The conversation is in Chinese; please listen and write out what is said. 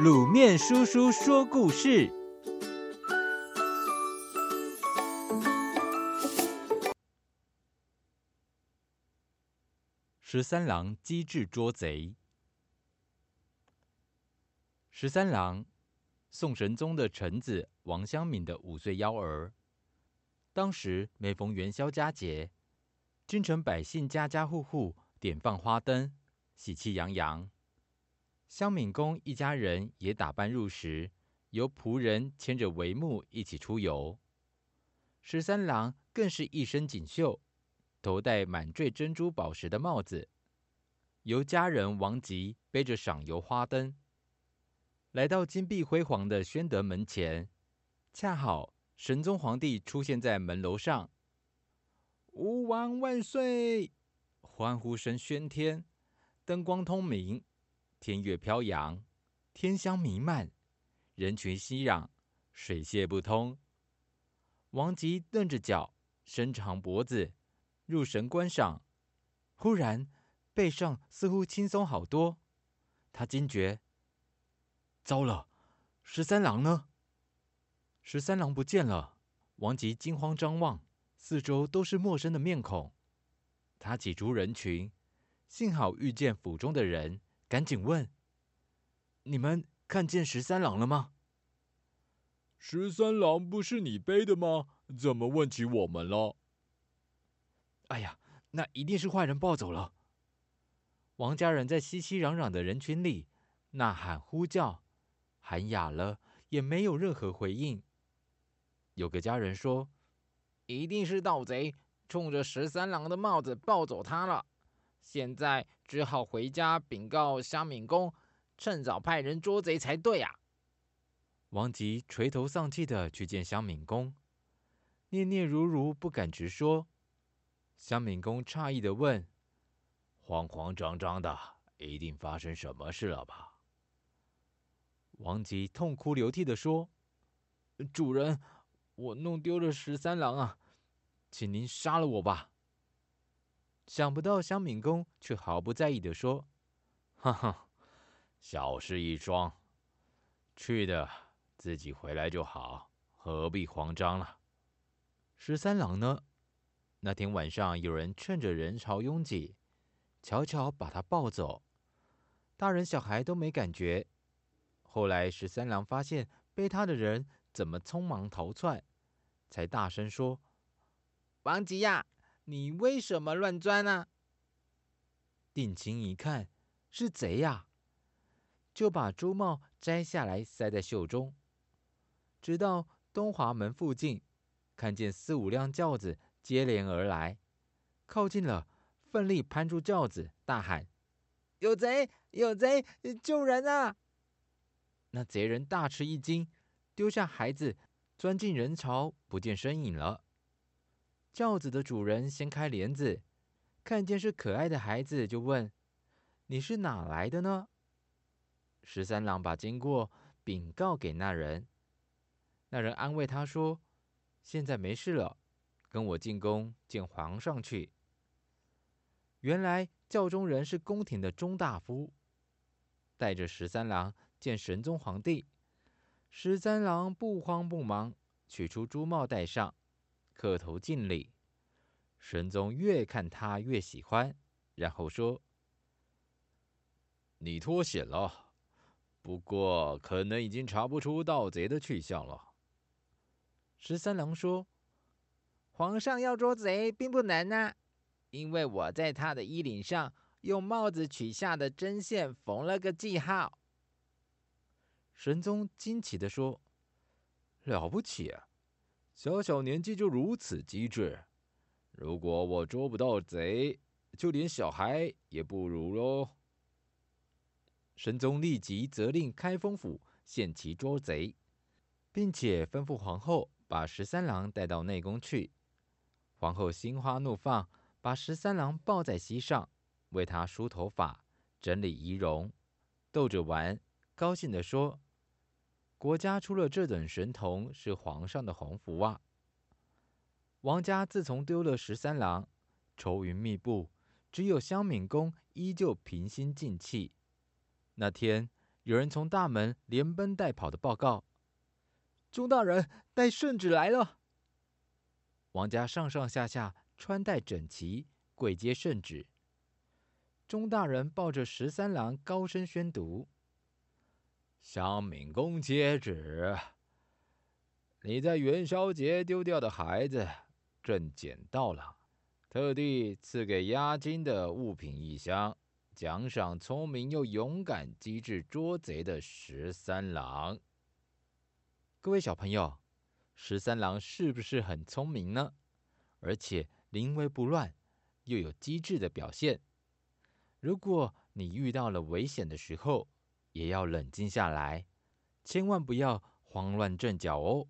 卤面叔叔说故事：十三郎机智捉贼。十三郎，宋神宗的臣子王襄敏的五岁幺儿。当时每逢元宵佳节，京城百姓家家户户点放花灯，喜气洋洋。香敏公一家人也打扮入时，由仆人牵着帷幕一起出游。十三郎更是一身锦绣，头戴满缀珍珠宝石的帽子，由家人王吉背着赏游花灯，来到金碧辉煌的宣德门前，恰好。神宗皇帝出现在门楼上，吾王万岁！欢呼声喧天，灯光通明，天乐飘扬，天香弥漫，人群熙攘，水泄不通。王吉顿着脚，伸长脖子，入神观赏。忽然，背上似乎轻松好多，他惊觉：糟了，十三郎呢？十三郎不见了，王吉惊慌张望，四周都是陌生的面孔。他挤出人群，幸好遇见府中的人，赶紧问：“你们看见十三郎了吗？”“十三郎不是你背的吗？怎么问起我们了？”“哎呀，那一定是坏人抱走了。”王家人在熙熙攘攘的人群里呐喊呼叫，喊哑了也没有任何回应。有个家人说：“一定是盗贼冲着十三郎的帽子抱走他了，现在只好回家禀告香敏公，趁早派人捉贼才对呀。”王吉垂头丧气地去见香敏公，念念如如不敢直说。香敏公诧异地问：“慌慌张张的，一定发生什么事了吧？”王吉痛哭流涕地说：“主人。”我弄丢了十三郎啊，请您杀了我吧。想不到香敏公却毫不在意地说：“哈哈，小事一桩，去的自己回来就好，何必慌张了？”十三郎呢？那天晚上有人趁着人潮拥挤，悄悄把他抱走，大人小孩都没感觉。后来十三郎发现背他的人。怎么匆忙逃窜？才大声说：“王吉呀，你为什么乱钻呢？”定睛一看，是贼呀，就把珠帽摘下来塞在袖中。直到东华门附近，看见四五辆轿子接连而来，靠近了，奋力攀住轿子，大喊：“有贼！有贼！救人啊！”那贼人大吃一惊。丢下孩子，钻进人潮，不见身影了。轿子的主人掀开帘子，看见是可爱的孩子，就问：“你是哪来的呢？”十三郎把经过禀告给那人，那人安慰他说：“现在没事了，跟我进宫见皇上去。”原来轿中人是宫廷的中大夫，带着十三郎见神宗皇帝。十三郎不慌不忙，取出珠帽戴上，磕头敬礼。神宗越看他越喜欢，然后说：“你脱险了，不过可能已经查不出盗贼的去向了。”十三郎说：“皇上要捉贼并不难呐，因为我在他的衣领上用帽子取下的针线缝了个记号。”神宗惊奇地说：“了不起啊，小小年纪就如此机智。如果我捉不到贼，就连小孩也不如喽。”神宗立即责令开封府限期捉贼，并且吩咐皇后把十三郎带到内宫去。皇后心花怒放，把十三郎抱在膝上，为他梳头发、整理仪容，逗着玩。高兴地说：“国家出了这等神童，是皇上的鸿福啊！”王家自从丢了十三郎，愁云密布，只有香敏公依旧平心静气。那天，有人从大门连奔带跑的报告：“钟大人带圣旨来了。”王家上上下下穿戴整齐，跪接圣旨。钟大人抱着十三郎，高声宣读：“乡闵公接旨，你在元宵节丢掉的孩子，朕捡到了，特地赐给押金的物品一箱。”奖赏聪明又勇敢、机智捉贼的十三郎。各位小朋友，十三郎是不是很聪明呢？而且临危不乱，又有机智的表现。如果你遇到了危险的时候，也要冷静下来，千万不要慌乱阵脚哦。